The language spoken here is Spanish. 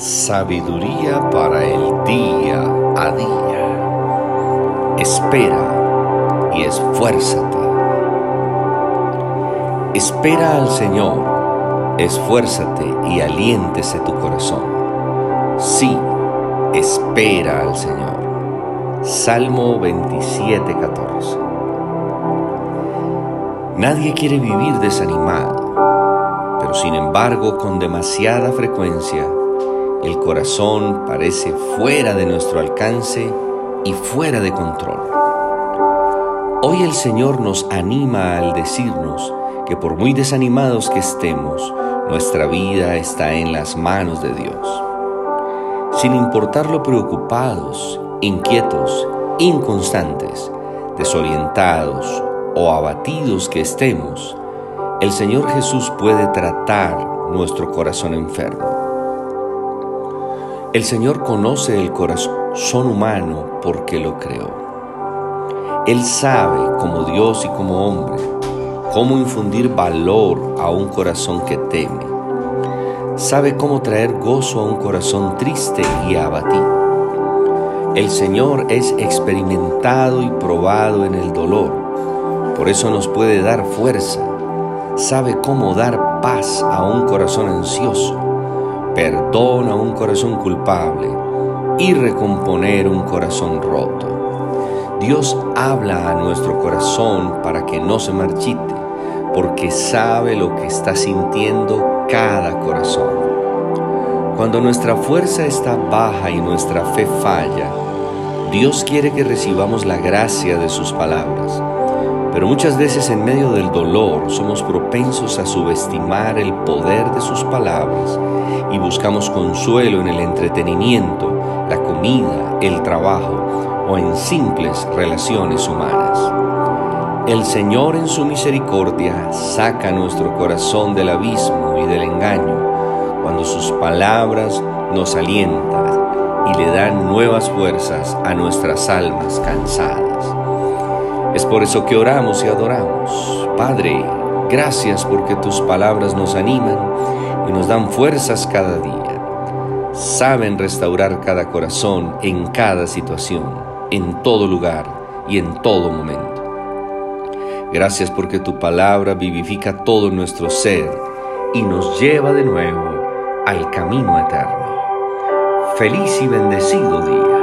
Sabiduría para el día a día. Espera y esfuérzate. Espera al Señor, esfuérzate y aliéntese tu corazón. Sí, espera al Señor. Salmo 27, 14. Nadie quiere vivir desanimado, pero sin embargo con demasiada frecuencia el corazón parece fuera de nuestro alcance y fuera de control. Hoy el Señor nos anima al decirnos que por muy desanimados que estemos, nuestra vida está en las manos de Dios. Sin importar lo preocupados, inquietos, inconstantes, desorientados o abatidos que estemos, el Señor Jesús puede tratar nuestro corazón enfermo. El Señor conoce el corazón humano porque lo creó. Él sabe, como Dios y como hombre, cómo infundir valor a un corazón que teme. Sabe cómo traer gozo a un corazón triste y abatido. El Señor es experimentado y probado en el dolor. Por eso nos puede dar fuerza. Sabe cómo dar paz a un corazón ansioso perdona un corazón culpable y recomponer un corazón roto. Dios habla a nuestro corazón para que no se marchite, porque sabe lo que está sintiendo cada corazón. Cuando nuestra fuerza está baja y nuestra fe falla, Dios quiere que recibamos la gracia de sus palabras pero muchas veces en medio del dolor somos propensos a subestimar el poder de sus palabras y buscamos consuelo en el entretenimiento, la comida, el trabajo o en simples relaciones humanas. El Señor en su misericordia saca nuestro corazón del abismo y del engaño cuando sus palabras nos alientan y le dan nuevas fuerzas a nuestras almas cansadas. Es por eso que oramos y adoramos. Padre, gracias porque tus palabras nos animan y nos dan fuerzas cada día. Saben restaurar cada corazón en cada situación, en todo lugar y en todo momento. Gracias porque tu palabra vivifica todo nuestro ser y nos lleva de nuevo al camino eterno. Feliz y bendecido día.